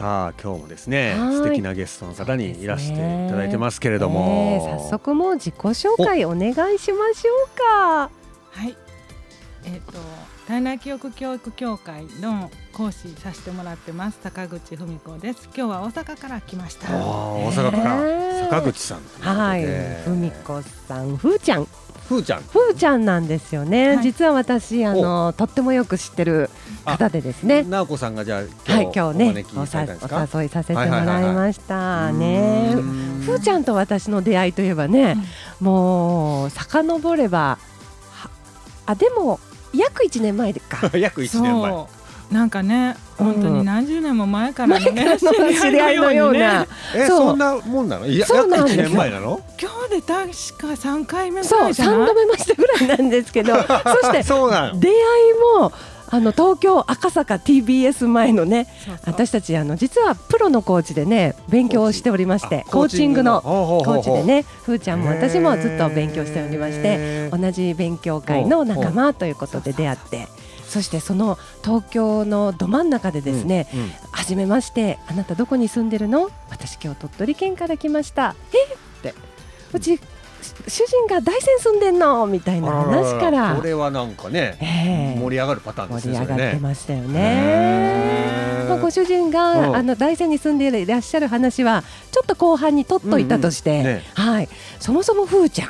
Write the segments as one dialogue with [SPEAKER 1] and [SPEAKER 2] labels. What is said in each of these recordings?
[SPEAKER 1] さあ今日もですね
[SPEAKER 2] はい
[SPEAKER 1] 素敵なゲストの方にいらしていただいてますけれど
[SPEAKER 2] えー
[SPEAKER 1] も、
[SPEAKER 2] 早速もう自己紹介お願いしましょうか。
[SPEAKER 3] はい。えっ、と体内記憶教育協会の講師させてもらってます坂口文子です。今日は大阪から来ました。
[SPEAKER 1] 大阪から
[SPEAKER 2] えー
[SPEAKER 1] 坂口さん
[SPEAKER 2] はい、ふみこさん、ふーちゃん、
[SPEAKER 1] ふーちゃん。
[SPEAKER 2] ふーちゃんなんですよね。
[SPEAKER 3] はい。
[SPEAKER 2] 実は私あのとってもよく知ってる方でですね。
[SPEAKER 1] 直子さんがじゃあ
[SPEAKER 2] はい、今日
[SPEAKER 1] お
[SPEAKER 2] ね
[SPEAKER 1] 招き
[SPEAKER 2] お誘いさせてもらいましたね。
[SPEAKER 1] うん
[SPEAKER 2] ふーちゃんと私の出会いといえばね、もう遡ればはあでも約1年前か。
[SPEAKER 1] 約1年前。
[SPEAKER 3] なんかね、
[SPEAKER 2] うん。
[SPEAKER 3] 本当に何十年も前からのね、
[SPEAKER 2] 前からの知り合いのような、
[SPEAKER 1] え
[SPEAKER 2] そう。
[SPEAKER 1] そんなもんなの？いや約
[SPEAKER 2] そうなんです
[SPEAKER 1] 1年前なの？
[SPEAKER 3] 今日で確か三回目ぐ
[SPEAKER 2] そう
[SPEAKER 3] らいじゃない
[SPEAKER 2] ？3度目ましたぐらいなんですけど そして
[SPEAKER 1] そうなの。
[SPEAKER 2] 出会いもあの東京赤坂 TBS 前のね
[SPEAKER 3] そうそう。
[SPEAKER 2] 私たちあの実はプロのコーチでね勉強をしておりましてコーチングの？コーチでねふーちゃんも私もずっと勉強しておりまして同じ勉強会の仲間ということで出会ってそしてその東京のど真ん中でですね、
[SPEAKER 1] うんうん。
[SPEAKER 2] はじめましてあなたどこに住んでるの？私今日鳥取県から来ました。え？って。うち主人が大山住んでんの？みたいな話か
[SPEAKER 1] あ
[SPEAKER 2] ら。
[SPEAKER 1] これはなんかね
[SPEAKER 2] ええ。
[SPEAKER 1] 盛り上がるパターンです
[SPEAKER 2] 盛り
[SPEAKER 1] ね。それね
[SPEAKER 2] 上がってましたよ
[SPEAKER 1] へ
[SPEAKER 2] ね。
[SPEAKER 1] ー。
[SPEAKER 2] まあ、ご主人
[SPEAKER 1] うん。
[SPEAKER 2] があの大山に住んでいらっしゃる話はちょっと後半に取っといたとして、
[SPEAKER 1] うんうん。ね。
[SPEAKER 2] はい、そもそもふーちゃん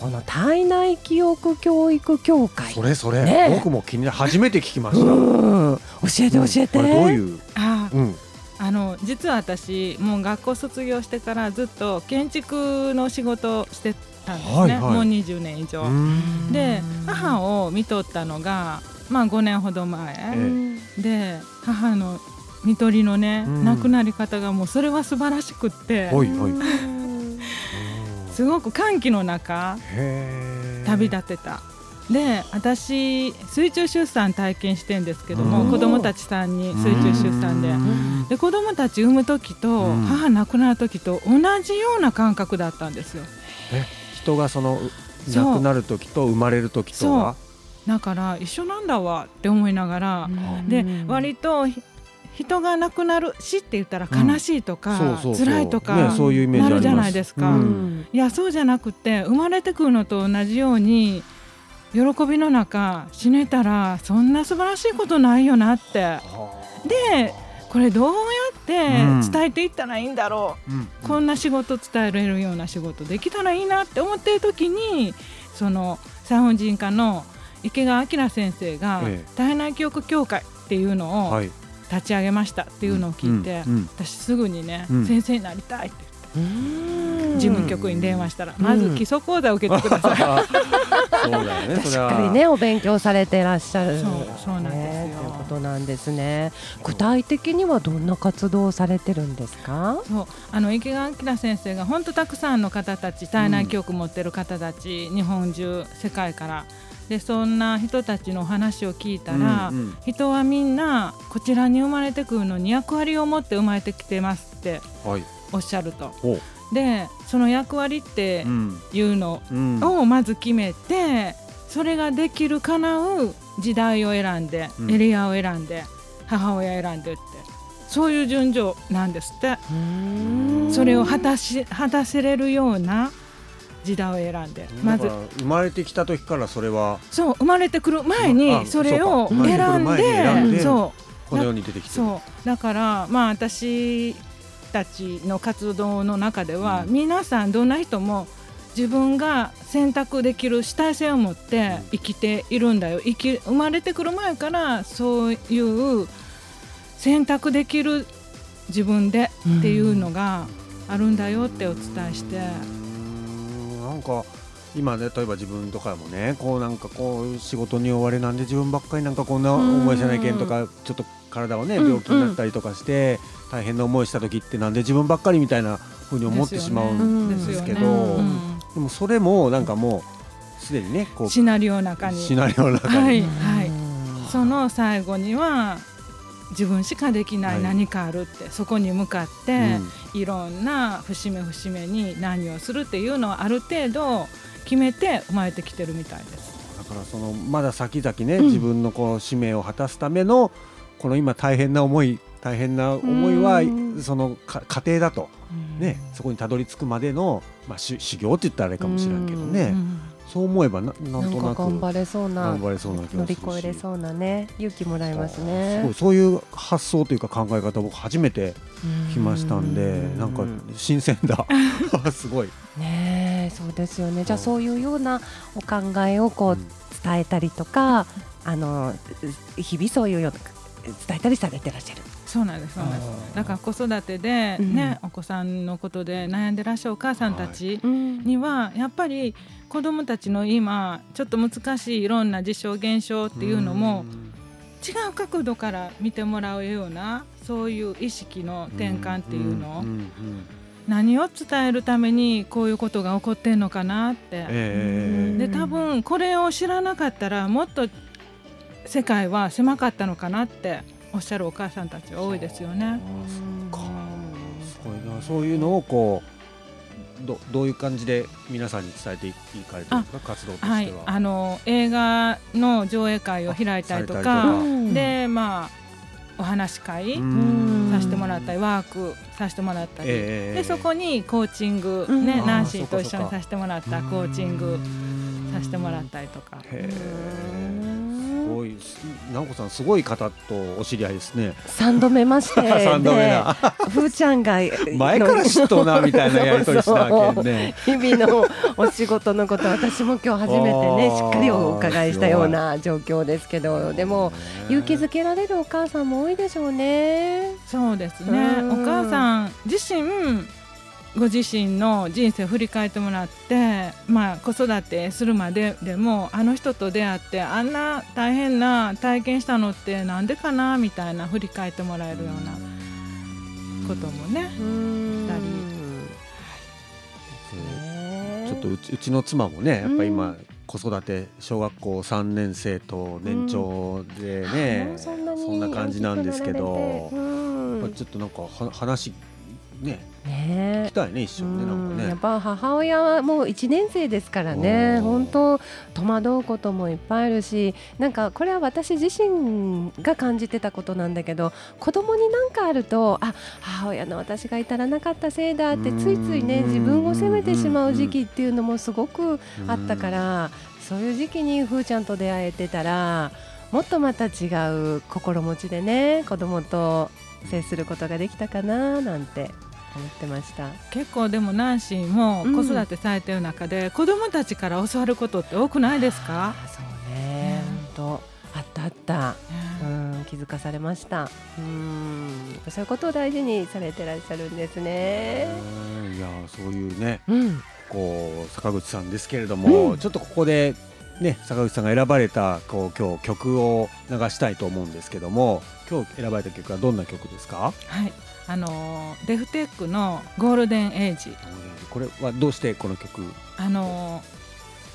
[SPEAKER 2] この体内記憶教育協会。
[SPEAKER 1] それそれ、
[SPEAKER 2] ね。
[SPEAKER 1] 僕も気にな初めて聞きました。
[SPEAKER 2] うん。教えて教えて、
[SPEAKER 1] これどういう、
[SPEAKER 3] あ
[SPEAKER 1] うん、
[SPEAKER 3] あの実は私もう学校卒業してからずっと建築の仕事をしてたんですね、
[SPEAKER 1] はいはい。
[SPEAKER 3] もう20年以上。
[SPEAKER 1] うん。
[SPEAKER 3] で母を見とったのが、まあ、5年ほど前、
[SPEAKER 1] え
[SPEAKER 3] で母の看取りのね、
[SPEAKER 1] うん。
[SPEAKER 3] 亡くなり方がもうそれは素晴らしくって。
[SPEAKER 1] ほいほい。
[SPEAKER 3] すごく歓喜の中旅立てた。で私水中出産体験してんですけども、
[SPEAKER 1] うん。
[SPEAKER 3] 子供たちさんに水中出産で。で子供たち産む時と、
[SPEAKER 1] うん。
[SPEAKER 3] 母亡くなる時と同じような感覚だったんですよ。
[SPEAKER 1] え人がその亡くなる時と生まれる時とは？
[SPEAKER 3] だから一緒なんだわって思いながら、
[SPEAKER 2] うん。
[SPEAKER 3] で割とひ人が亡くなる死って言ったら悲しいとか、
[SPEAKER 1] そうそうそう。
[SPEAKER 3] 辛いとか、
[SPEAKER 1] ねそういうイメージ
[SPEAKER 3] なるじゃないですか、
[SPEAKER 1] う
[SPEAKER 2] うん。ん
[SPEAKER 3] いやそうじゃなくて生まれてくるのと同じように喜びの中死ねたらそんな素晴らしいことないよなって。でこれどうやって伝えていったらいいんだろう、
[SPEAKER 1] うん。
[SPEAKER 3] こんな仕事伝えられるような仕事できたらいいなって思ってる時にその産婦人科の池川明先生が
[SPEAKER 1] ええ。
[SPEAKER 3] 体内記憶協会っていうのを
[SPEAKER 1] はい
[SPEAKER 3] 立ち上げましたっていうのを聞いて、
[SPEAKER 1] うんうん
[SPEAKER 3] 私すぐにね、
[SPEAKER 1] うん。
[SPEAKER 3] 先生になりたいって。
[SPEAKER 2] うん。
[SPEAKER 3] 事務局に電話したら、まず基礎講座を受けてください。
[SPEAKER 1] そうだよねそ
[SPEAKER 2] し
[SPEAKER 1] れは。
[SPEAKER 2] っかりねお勉強されてらっしゃる。
[SPEAKER 3] そうそうなんですよ。
[SPEAKER 2] ねということなんですね。具体的にはどんな活動をされてるんですか？
[SPEAKER 3] そうあの池川明先生が本当たくさんの方たち体内記憶持ってる方たち、日本中世界からでそんな人たちの話を聞いたら、
[SPEAKER 1] うんうん。
[SPEAKER 3] 人はみんなこちらに生まれてくるのに役割を持って生まれてきてますって
[SPEAKER 1] はい。
[SPEAKER 3] おっしゃると。
[SPEAKER 1] ほう。
[SPEAKER 3] でその役割って
[SPEAKER 1] うん
[SPEAKER 3] いうの
[SPEAKER 1] うん。
[SPEAKER 3] をまず決めてそれができる叶う時代を選んで、
[SPEAKER 1] うん。
[SPEAKER 3] エリアを選んで母親選んでってそういう順序なんですって。それを果たし果たせれるような時代を選んでまず。
[SPEAKER 1] 生まれてきた時からそれは。
[SPEAKER 3] そう生まれてくる前
[SPEAKER 1] あ
[SPEAKER 3] にそれを選ん
[SPEAKER 1] で
[SPEAKER 3] でそう。
[SPEAKER 1] この世に出てきてる。
[SPEAKER 3] そう。だからまあ私たちの活動の中では、
[SPEAKER 1] うん。
[SPEAKER 3] 皆さんどんな人も自分が選択できる主体性を持って生きているんだよ。生き生まれてくる前からそういう選択できる自分でっていうのがあるんだよってお伝えして、
[SPEAKER 1] なんか今ね例えば自分とかもねこうなんかこう仕事に追われなんで自分ばっかりなんかこんな思いしないけんとかちょっと体をね
[SPEAKER 2] うん
[SPEAKER 1] 病気になったりとかして大変な思いした時ってなんで自分ばっかりみたいな風に思ってしまうん
[SPEAKER 2] です
[SPEAKER 1] けどでもそれもなんかもうすでにねこう
[SPEAKER 3] シナリオの中に
[SPEAKER 1] シナリオの中
[SPEAKER 3] はい
[SPEAKER 1] に
[SPEAKER 3] はい。その最後には自分しかできな
[SPEAKER 1] はい。
[SPEAKER 3] い何かあるって、そこに向かって、いろんな節目節目に何をするっていうのはある程度決めて生まれてきてるみたいです。
[SPEAKER 1] だからそのまだ先々ね、
[SPEAKER 2] うん。
[SPEAKER 1] 自分のこう使命を果たすためのこの今大変な思い大変な思いは
[SPEAKER 2] うん。
[SPEAKER 1] そのか過程だと。
[SPEAKER 2] うん。
[SPEAKER 1] ねそこにたどり着くまでのまあ修修行って言ったらあれかもしれんけどね。
[SPEAKER 3] うん
[SPEAKER 1] そう思えばなな
[SPEAKER 2] なんん
[SPEAKER 1] となく
[SPEAKER 2] か頑張れそうな
[SPEAKER 1] 頑張れそうな
[SPEAKER 2] 乗り越えれそうなね勇気もらえます
[SPEAKER 1] すご
[SPEAKER 2] ね
[SPEAKER 1] い。そういう発想というか考え方僕初めて来ましたんでなんか新鮮だ。すごい。
[SPEAKER 2] ねえそうですよね。じゃあ
[SPEAKER 1] そ
[SPEAKER 2] そういうようなお考えをこう伝えたりとかあの日々そういうような伝えたりされてらっしゃる。
[SPEAKER 3] そうなんですそうなんです。だから子育てで
[SPEAKER 2] うん。
[SPEAKER 3] ね、お子さんのことで悩んでらっしゃるお母さんたち
[SPEAKER 2] うん。
[SPEAKER 3] にはやっぱり子どもたちの今ちょっと難しいいろんな事象現象っていうのも違う角度から見てもらうようなそういう意識の転換っていうの。を何を伝えるためにこういうことが起こってんのかなって。
[SPEAKER 1] ええ。
[SPEAKER 3] で多分これを知らなかったらもっと世界は狭かったのかなっておっしゃるお母さんたちは多いですよね。
[SPEAKER 1] そっかすごいなそういうのをこうどどういう感じで皆さんに伝えていかれてるんですか活動としては。
[SPEAKER 3] はい、あの映画の上映会を開いたりとかでまあお話し会
[SPEAKER 1] うん。
[SPEAKER 3] させてもらったりワークさせてもらったり、
[SPEAKER 1] ええ
[SPEAKER 3] でそこにコーチング、
[SPEAKER 2] うん。
[SPEAKER 3] ねナンシーと一緒にさせてもらったコーチングさせてもらったりとか。
[SPEAKER 1] へえすごいす直子さんすごい方とお知り合いですね。
[SPEAKER 2] 三度目まして
[SPEAKER 1] 三度目。
[SPEAKER 2] ふーちゃんが
[SPEAKER 1] 前から知っとうなみたいなやりとりしたわけね。
[SPEAKER 2] 日々のお仕事のこと私も今日初めてねしっかりお伺いしたような状況ですけどでも勇気づけられるお母さんも多いでしょうね。
[SPEAKER 3] そうですね
[SPEAKER 2] うん
[SPEAKER 3] お母さん自身ご自身の人生を振り返ってもらって、まあ、子育てするまででもあの人と出会ってあんな大変な体験したのってなんでかなみたいな振り返ってもらえるようなこともね。
[SPEAKER 2] うん。
[SPEAKER 1] ちょっとうちうちの妻もねやっぱ
[SPEAKER 2] う
[SPEAKER 1] 今
[SPEAKER 2] ん
[SPEAKER 1] 子育て小学校3年生と年長でね、
[SPEAKER 2] そんな
[SPEAKER 1] 感じなんですけどちょっとなんかは話ね
[SPEAKER 2] ね。
[SPEAKER 1] 聞きたいね一緒にねなんかね。
[SPEAKER 2] うんやっ。ぱ母親はもう1年生ですからね。本当戸惑うこともいっぱいあるしなんかこれは私自身が感じてたことなんだけど子供に何かあるとあ母親の私が至らなかったせいだってついついね
[SPEAKER 1] うん。
[SPEAKER 2] 自分を責めてしまう時期っていうのもすごくあったからそういう時期にふーちゃんと出会えてたらもっとまた違う心持ちでね子供と接することができたかななんて思ってました。
[SPEAKER 3] 結構でもナンシーも
[SPEAKER 2] うん。
[SPEAKER 3] 子育てされてる中で、子供たちから教わることって多くないですか、
[SPEAKER 2] あそうね、本当。あったあった、うん、気づかされました。うん、そういうことを大事にされてらっしゃるんですね。
[SPEAKER 1] うん。いやそういうね
[SPEAKER 2] うん、
[SPEAKER 1] こう坂口さんですけれども、
[SPEAKER 2] うん。
[SPEAKER 1] ちょっとここでね坂口さんが選ばれたこう今日曲を流したいと思うんですけども今日選ばれた曲はどんな曲ですか？
[SPEAKER 3] はいあのーデフテックの「ゴールデンエイジ」
[SPEAKER 1] これはどうしてこの曲？
[SPEAKER 3] あの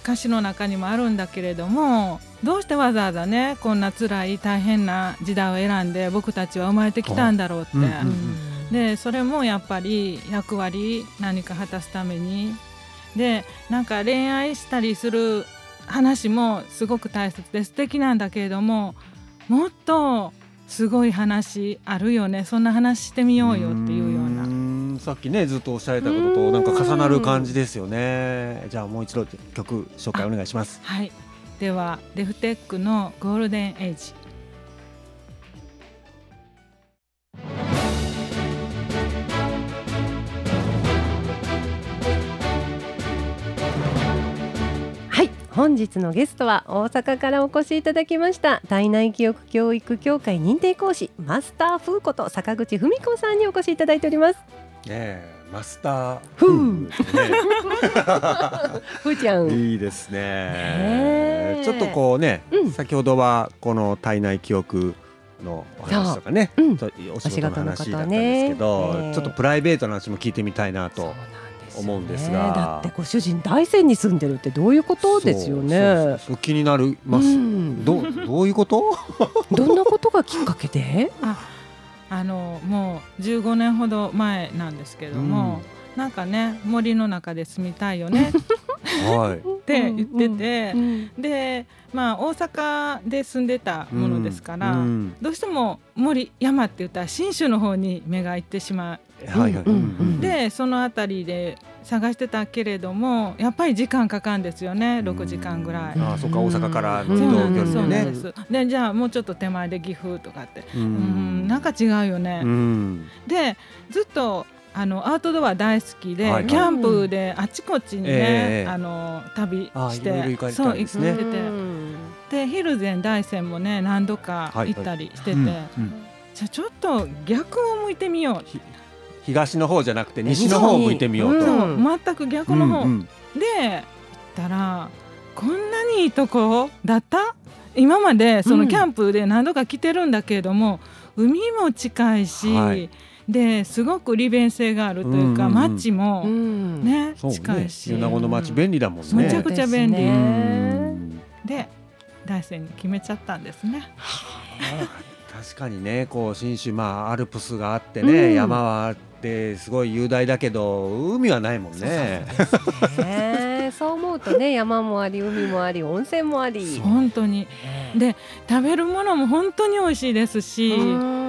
[SPEAKER 3] 歌詞の中にもあるんだけれどもどうしてわざわざねこんな辛い大変な時代を選んで僕たちは生まれてきたんだろうって、
[SPEAKER 1] うんうん。
[SPEAKER 3] でそれもやっぱり役割何か果たすために。でなんか恋愛したりする話もすごく大切で素敵なんだけれどももっとすごい話あるよね。そんな話してみようよっていうような。
[SPEAKER 1] んさっきねずっとおっしゃられたこととなんか重なる感じですよね。じゃあもう一度曲紹介お願いします。
[SPEAKER 3] はい、ではデフテックのゴールデンエイジ。
[SPEAKER 2] 本日のゲストは大阪からお越しいただきました体内記憶教育協会認定講師マスター風こと坂口文子さんにお越しいただいております。
[SPEAKER 1] ねえマスター
[SPEAKER 2] ふ
[SPEAKER 1] 夫
[SPEAKER 2] う
[SPEAKER 1] 婦ですね
[SPEAKER 2] ふ ーちゃん、
[SPEAKER 1] いいですね。ちょっとこうね、
[SPEAKER 2] うん。
[SPEAKER 1] 先ほどはこの体内記憶のお話とかね、
[SPEAKER 2] う。ん
[SPEAKER 1] お仕事の話だったんですけど、
[SPEAKER 2] ね。
[SPEAKER 1] ちょっとプライベートな話も聞いてみたいなと
[SPEAKER 2] そう
[SPEAKER 1] 思うんですが。
[SPEAKER 2] だってご主人大山に住んでるってどういうことですよね。
[SPEAKER 1] そう。そう気になります、
[SPEAKER 2] うん。
[SPEAKER 1] どどういうこと？
[SPEAKER 2] どんなことがきっかけで？
[SPEAKER 3] あのもう15年ほど前なんですけども、なんかね森の中で住みたいよね
[SPEAKER 1] はい。
[SPEAKER 3] って言ってて、
[SPEAKER 2] うん。
[SPEAKER 3] でまあ大阪で住んでたものですから、
[SPEAKER 1] うん。
[SPEAKER 3] どうしても森山って言ったら信州の方に目が行ってしまう、
[SPEAKER 1] はいはい。
[SPEAKER 2] うんうん
[SPEAKER 3] でその辺りで探してたけれどもやっぱり時間かかるんですよね。6時間ぐらい。
[SPEAKER 1] ああそっか大阪からの移動
[SPEAKER 3] なんですそう
[SPEAKER 1] 距離で
[SPEAKER 3] でじゃあもうちょっと手前で岐阜とかって。
[SPEAKER 1] う
[SPEAKER 3] うんなんか違うよね、
[SPEAKER 1] うん。
[SPEAKER 3] でずっとあのアウトドア大好きで、
[SPEAKER 1] はいはい。
[SPEAKER 3] キャンプであちこちにね、
[SPEAKER 1] ええ
[SPEAKER 3] あの旅
[SPEAKER 1] あ
[SPEAKER 3] して
[SPEAKER 1] いろいろ行かれた
[SPEAKER 3] そう行ってて。でヒルゼン大山もね何度か行ったりしてて、
[SPEAKER 1] うんうん。
[SPEAKER 3] じゃあちょっと逆を向いてみよう、
[SPEAKER 1] 東の方じゃなくて西の方を向いてみようと。
[SPEAKER 2] うん。
[SPEAKER 3] そう全く逆の方、
[SPEAKER 1] うんうん。
[SPEAKER 3] で行ったらこんなにいいとこだった？今までそのキャンプで何度か来てるんだけれども、海も近いし、
[SPEAKER 1] はい
[SPEAKER 3] ですごく利便性があるというか、
[SPEAKER 1] うんうんうん。
[SPEAKER 3] 街も
[SPEAKER 2] うん。
[SPEAKER 3] ね、
[SPEAKER 1] そうね。
[SPEAKER 3] 近いし、
[SPEAKER 1] 米子の町便利だもんね。
[SPEAKER 3] めちゃくちゃ便利。
[SPEAKER 2] でね。
[SPEAKER 3] 大山に決めちゃったんですね。
[SPEAKER 1] 確かにねこう信州まあアルプスがあってね、
[SPEAKER 2] うん。
[SPEAKER 1] 山はあってすごい雄大だけど海はないもんね。
[SPEAKER 2] ね。そう思うとね山もあり海もあり温泉もあり。
[SPEAKER 3] 本当に。で食べるものも本当に美味しいですし、
[SPEAKER 2] うん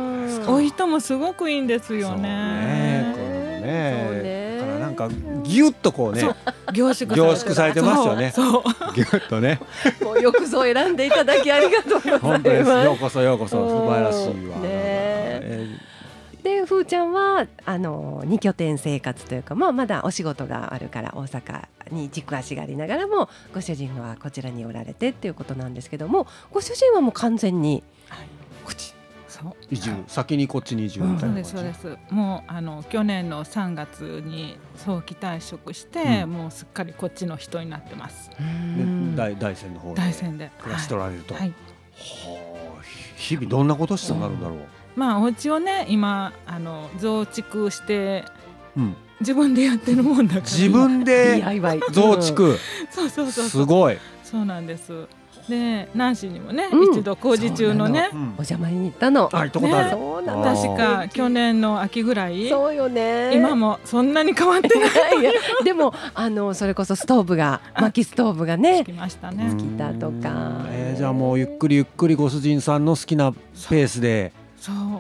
[SPEAKER 3] お人もすごくいいんですよ
[SPEAKER 1] そう
[SPEAKER 3] ね。
[SPEAKER 2] そう
[SPEAKER 1] ね。
[SPEAKER 2] ね
[SPEAKER 1] だからなんかギュッとこうね。
[SPEAKER 3] そう。凝縮
[SPEAKER 1] 凝縮されてますよね。
[SPEAKER 3] そう。そう
[SPEAKER 1] ギュッとね。
[SPEAKER 2] もうよくぞ選んでいただきありがとうござ
[SPEAKER 1] 本当です。
[SPEAKER 2] います
[SPEAKER 1] ようこそようこそ。素晴らしいわ。
[SPEAKER 2] ね。
[SPEAKER 1] え
[SPEAKER 2] でふーちゃんはあの二拠点生活というか、まあ、まだお仕事があるから大阪に軸足がありながらもご主人はこちらにおられてっていうことなんですけどもご主人はもう完全にこっち
[SPEAKER 1] 移住。先にこっちに移住みた
[SPEAKER 3] そ
[SPEAKER 1] いうな感じ？
[SPEAKER 3] ですそうです。もうあの去年の3月に早期退職して、
[SPEAKER 1] うん。
[SPEAKER 3] もうすっかりこっちの人になってます。
[SPEAKER 1] で
[SPEAKER 2] うん。
[SPEAKER 1] 大大山の方で
[SPEAKER 3] 大山で。
[SPEAKER 1] 暮らしとられると、
[SPEAKER 3] はい。はい。
[SPEAKER 1] はあ日々どんなことしてなるんだろう、
[SPEAKER 3] まあお家をね今あの増築して
[SPEAKER 1] うん、
[SPEAKER 3] 自分でやってるもんだから。
[SPEAKER 1] 自分で増築。
[SPEAKER 3] そうそうそう
[SPEAKER 1] す
[SPEAKER 3] そう。
[SPEAKER 1] ごい、
[SPEAKER 3] そうなんですでナンシーにもね、
[SPEAKER 2] うん。
[SPEAKER 3] 一度工事中のね。
[SPEAKER 1] うん。
[SPEAKER 2] お邪魔に行ったの。
[SPEAKER 1] あ行ったことある、
[SPEAKER 3] ね。
[SPEAKER 2] そうなん
[SPEAKER 1] あー
[SPEAKER 3] 確か去年の秋ぐらい。
[SPEAKER 2] そうよね。
[SPEAKER 3] 今もそんなに変わってない。
[SPEAKER 2] でもあのそれこそストーブが薪ストーブがね
[SPEAKER 3] きました
[SPEAKER 1] うん
[SPEAKER 3] ね
[SPEAKER 2] 来たとか。
[SPEAKER 1] えーじゃあもうゆっくりゆっくりご主人さんの好きなペースで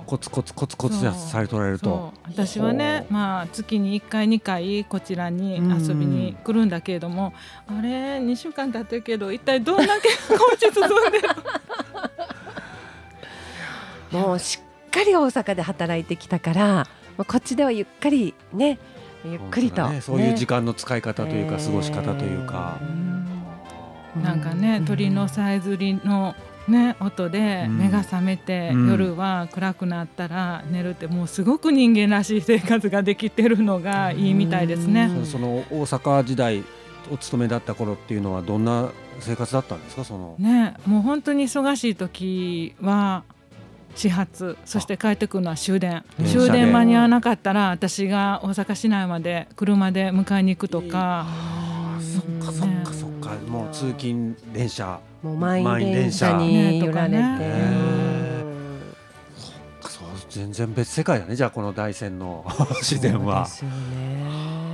[SPEAKER 1] コツコツコツコツ
[SPEAKER 3] そう。
[SPEAKER 1] されとられると。
[SPEAKER 3] 私はねまあ月に1回2回こちらに遊びに来るんだけれどもあれ2週間経ってるけど一体どんだけ工事進んでる
[SPEAKER 2] もうしっかり大阪で働いてきたからこっちではゆっくりねゆっくりと、
[SPEAKER 1] ね。そういう時
[SPEAKER 2] ね
[SPEAKER 1] 間の使い方というか、過ごし方というか、
[SPEAKER 3] なんかね
[SPEAKER 2] うん
[SPEAKER 3] 鳥のさえずりのね音で
[SPEAKER 1] うん。
[SPEAKER 3] 目が覚めて、
[SPEAKER 1] うん。
[SPEAKER 3] 夜は暗くなったら寝るってもうすごく人間らしい生活ができてるのがいいみたいですね。
[SPEAKER 2] うん
[SPEAKER 1] そその大阪時代お勤めだった頃っていうのはどんな生活だったんですか？その、
[SPEAKER 3] ねもう本当に忙しい時は始発そして帰ってくるのは終電。終電間に合わなかったら私が大阪市内まで車で迎えに行くとか、
[SPEAKER 1] そっかそっかもう通勤電車。
[SPEAKER 2] もう満員電車に揺られて、
[SPEAKER 1] ねそう全然別世界だねじゃあこの大山の自然は。
[SPEAKER 2] そうですよね。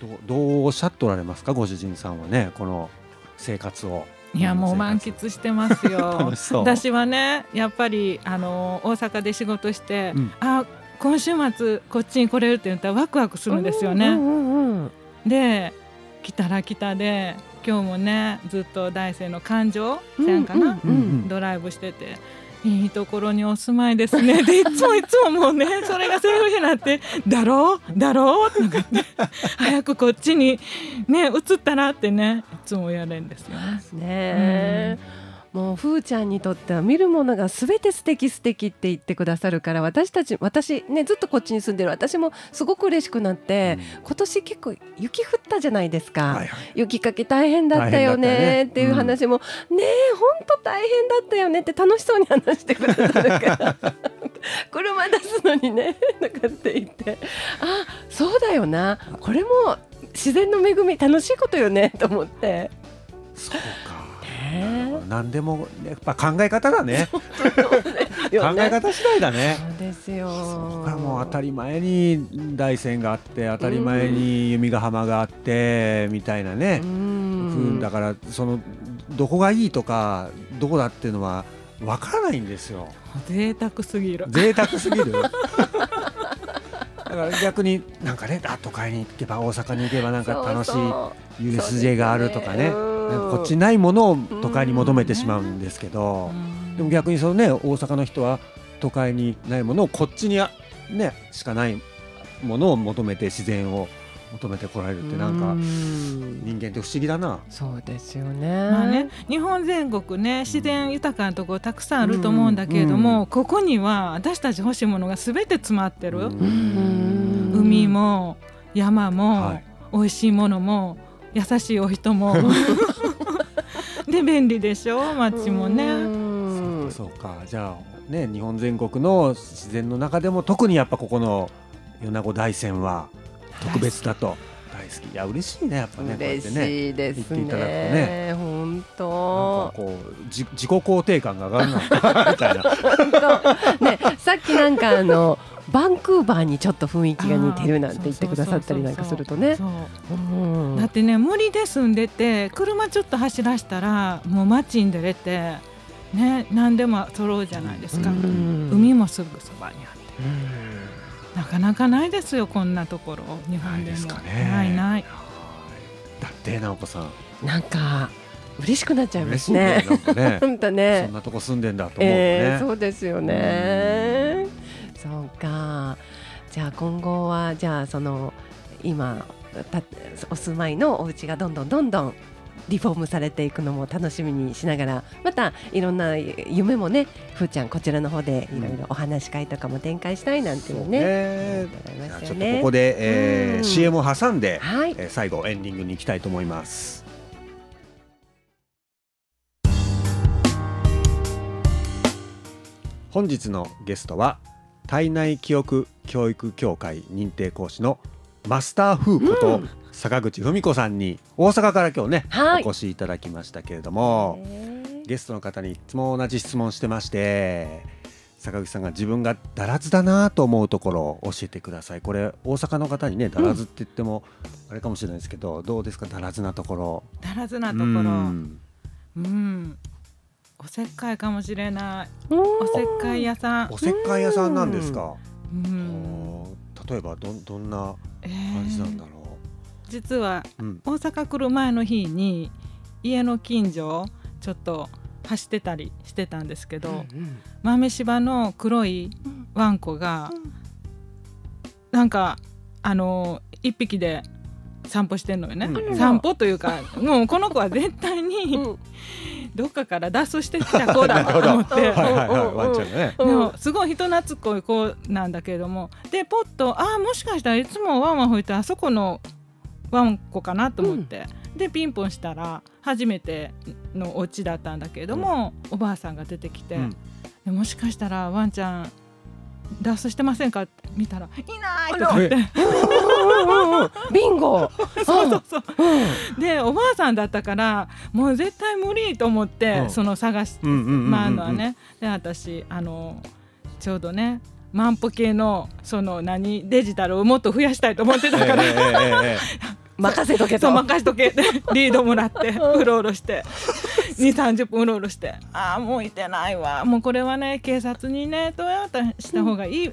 [SPEAKER 1] どうどうおっしゃっておられますかご主人さんはねこの生活を。
[SPEAKER 3] いやもう満喫してますよ。私はねやっぱりあの大阪で仕事して、
[SPEAKER 1] うん。
[SPEAKER 3] あ今週末こっちに来れるって言ったらワクワクするんですよね。
[SPEAKER 2] うんうんうん
[SPEAKER 3] で来たら来たで今日もねずっと大生の感情
[SPEAKER 2] うん
[SPEAKER 3] せんかな、
[SPEAKER 2] うんうん
[SPEAKER 3] ドライブしてて。いいところにお住まいですね。でいつもいつももうね それがセリフになって「だろう？だろう」とかって早くこっちにね移ったらってねいつもやれんですよね。
[SPEAKER 2] ねえ、もうふーちゃんにとっては見るものがすべて素敵素敵って言ってくださるから私たち私ねずっとこっちに住んでる。私もすごく嬉しくなって、今年結構雪降ったじゃないですか、
[SPEAKER 1] はいはい。
[SPEAKER 2] 雪かき大変だったよ
[SPEAKER 1] ね
[SPEAKER 2] ね。っていう話も、ねえ本当大変だったよねって楽しそうに話してくださるから車出すのにねとかって言って。あそうだよな。これも自然の恵み楽しいことよねと思って。
[SPEAKER 1] そうか
[SPEAKER 2] ね。
[SPEAKER 1] 何でもやっぱ考え方だ ね。考え方次第だね。
[SPEAKER 2] そうですよ。
[SPEAKER 1] そこはもう当たり前に大山があって当たり前に弓ヶ浜があってみたいなね、
[SPEAKER 2] う
[SPEAKER 1] うん
[SPEAKER 2] ん
[SPEAKER 1] だからそのどこがいいとかどこだっていうのはわからないんですよ。
[SPEAKER 3] 贅沢すぎる。
[SPEAKER 1] 贅沢すぎる。だから逆になんかねあ都会に行けば大阪に行けばなんか楽しい USJ があるとかねこっちにないものを都会に求めてしまうんですけど、でも逆にそのね大阪の人は都会にないものをこっちにあねしかないものを求めて自然を求めてこられるってなんか
[SPEAKER 2] うん。
[SPEAKER 1] 人間って不思議だな。
[SPEAKER 2] そうですよね。
[SPEAKER 3] まあね、日本全国ね自然豊かなところたくさんあると思うんだけれども、
[SPEAKER 1] うん。
[SPEAKER 3] ここには私たち欲しいものが全て詰まってる、
[SPEAKER 2] うん。
[SPEAKER 3] 海も山も、
[SPEAKER 1] はい。
[SPEAKER 3] 美味しいものも優しいお人も で便利でしょ？街も
[SPEAKER 2] う
[SPEAKER 3] ね。
[SPEAKER 2] ん
[SPEAKER 1] そうか。じゃあね日本全国の自然の中でも特にやっぱここの米子大山は特別だと。大好き。いや嬉しいねやっぱね
[SPEAKER 2] 嬉しいです
[SPEAKER 1] 言っていただくと
[SPEAKER 2] ね。
[SPEAKER 1] ね。
[SPEAKER 2] 本
[SPEAKER 1] なんか
[SPEAKER 2] 当。
[SPEAKER 1] こうじ自己肯定感が上がるなみたいな。
[SPEAKER 2] 本当。ね、さっきなんかあのバンクーバーにちょっと雰囲気が似てるなんて言ってくださったりなんかするとね。
[SPEAKER 3] だってね森で住んでて車ちょっと走らしたらもう街に出れてね何でも揃うじゃないですか、
[SPEAKER 2] うん。
[SPEAKER 3] 海もすぐそばにあって。なかなかないですよこんなところ。日本でも。
[SPEAKER 1] ないですかね。
[SPEAKER 3] ないない。
[SPEAKER 1] だって直子さん。
[SPEAKER 2] なんか嬉しくなっちゃいますね。
[SPEAKER 1] ね。
[SPEAKER 2] 本当
[SPEAKER 1] そ
[SPEAKER 2] ね
[SPEAKER 1] ん。なとこ住んでんだと思うとね、
[SPEAKER 2] えー、そうですよね。そうか。じゃあ今後はじゃあその今たお住まいのお家がどんどんどんどんリフォームされていくのも楽しみにしながらまたいろんな夢もねふーちゃんこちらの方でいろいろお話し会とかも展開したいなんていうね。
[SPEAKER 1] ちょっとここで、えー
[SPEAKER 2] うん
[SPEAKER 1] CM を挟んで、
[SPEAKER 2] はい。
[SPEAKER 1] えー最後エンディングに行きたいと思います本日のゲストは体内記憶教育協会認定講師のマスターフーこと、
[SPEAKER 2] うん。
[SPEAKER 1] 坂口文子さんに大阪から今日ね、
[SPEAKER 2] はい。
[SPEAKER 1] お越しいただきましたけれども、ゲストの方にいつも同じ質問してまして坂口さんが自分がだらずだなと思うところを教えてください。これ大阪の方にねだらずって言ってもあれかもしれないですけど、どうですか？だらずなところ。
[SPEAKER 3] だらずなところ。
[SPEAKER 1] う
[SPEAKER 3] うん
[SPEAKER 1] ん
[SPEAKER 3] おせっかいかもしれない。
[SPEAKER 2] お
[SPEAKER 3] おせっかい屋さん。
[SPEAKER 1] おせっかい屋さんなんですか、
[SPEAKER 3] うん。
[SPEAKER 1] 例えばどんどんな
[SPEAKER 3] え
[SPEAKER 1] 感じなんだ
[SPEAKER 3] ー
[SPEAKER 1] ろ
[SPEAKER 3] 実は
[SPEAKER 1] う、うん。
[SPEAKER 3] 大阪来る前の日に家の近所をちょっと走ってたりしてたんですけど、豆柴の黒いワンコがなんかあの一匹で散歩してんのよね、
[SPEAKER 1] うん。
[SPEAKER 3] 散歩というかもうこの子は絶対に
[SPEAKER 2] うん
[SPEAKER 3] どっかから脱走してきた子だと思って。
[SPEAKER 1] はいはいはい。
[SPEAKER 2] うん
[SPEAKER 1] ワンちゃんがね。
[SPEAKER 2] うん
[SPEAKER 3] でもすごい人懐っこい子なんだけれども。でポッとああもしかしたらいつもワンワン吹いてあそこのワンコかなと思って、でピンポンしたら初めてのお家だったんだけれども、おばあさんが出てきて、
[SPEAKER 1] うん。
[SPEAKER 3] でもしかしたらワンちゃん脱走してませんか？って見たら「いない!」とか。言って
[SPEAKER 2] ビンゴ。
[SPEAKER 3] そうそうそう。
[SPEAKER 2] うん。
[SPEAKER 3] でおばあさんだったからもう絶対無理と思って、
[SPEAKER 1] うん。
[SPEAKER 3] その探して
[SPEAKER 1] うんうんうんうん
[SPEAKER 3] 回るのはね。で私あのちょうどね万歩計のその何デジタルをもっと増やしたいと思ってたから、
[SPEAKER 1] ええええええ
[SPEAKER 2] 任せとけと。
[SPEAKER 3] そう任しとけ。っ てリードもらってうろうろして。2 3 0分うろうろして。ああもういてないわ。もうこれはね警察にね問い合わせした方がいい、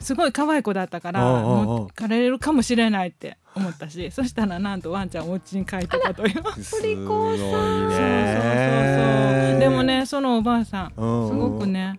[SPEAKER 3] すごい可愛い子だったから
[SPEAKER 1] おうおうおう
[SPEAKER 3] 持ってかれるかもしれないって思ったしそしたらなんとワンちゃんお家に帰ってたという。
[SPEAKER 1] すごい
[SPEAKER 2] りこさん
[SPEAKER 3] そうそうそう
[SPEAKER 1] ね。
[SPEAKER 3] そうでもねそのおばあさん
[SPEAKER 1] うん
[SPEAKER 3] すごくね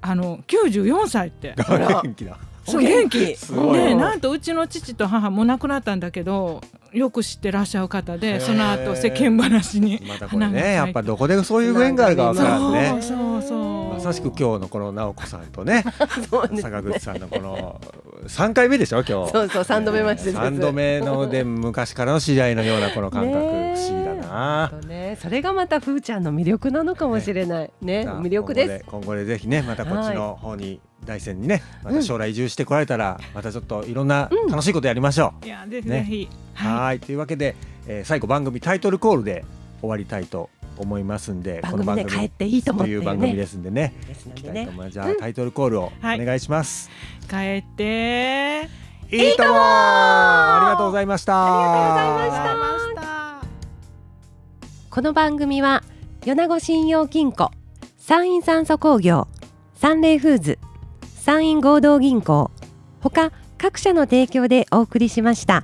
[SPEAKER 3] あの94歳って。
[SPEAKER 2] ら。
[SPEAKER 1] 元気だ
[SPEAKER 3] そう元気。ねなんとうちの父と母も亡くなったんだけどよく知ってらっしゃる方でその後世間話に
[SPEAKER 1] またこれねやっぱどこでそういうご縁があるかわからんね。
[SPEAKER 3] そうそう
[SPEAKER 1] まさしく今日のこの直子さんとね 坂口さんのこの三回目でしょ今日。
[SPEAKER 2] そうそう三度目まして
[SPEAKER 1] 三度目ので昔からの知り合いのようなこの感覚。不思議だな。
[SPEAKER 2] ね、それがまたふーちゃんの魅力なのかもしれない。ね魅力です。
[SPEAKER 1] 今後でぜひねまたこっちの方に大山にねまた将来移住してこられたらまたちょっといろんな
[SPEAKER 2] うん。
[SPEAKER 1] 楽しいことやりましょう。
[SPEAKER 3] いやぜひ
[SPEAKER 1] ね
[SPEAKER 3] ぜひ、
[SPEAKER 1] は
[SPEAKER 3] はい。
[SPEAKER 1] い。というわけで、えー最後番組タイトルコールで終わりたいと思いますんで、
[SPEAKER 2] 番組で帰っていいと思って
[SPEAKER 1] いう番組ですんでね。じゃあ、タイトルコールをお願いします。
[SPEAKER 3] 帰って。
[SPEAKER 1] いいとも。ありがとうございました。
[SPEAKER 2] ありがとうございました。この番組は米子信用金庫山陰酸素工業サンレイフーズ山陰合同銀行ほか各社の提供でお送りしました。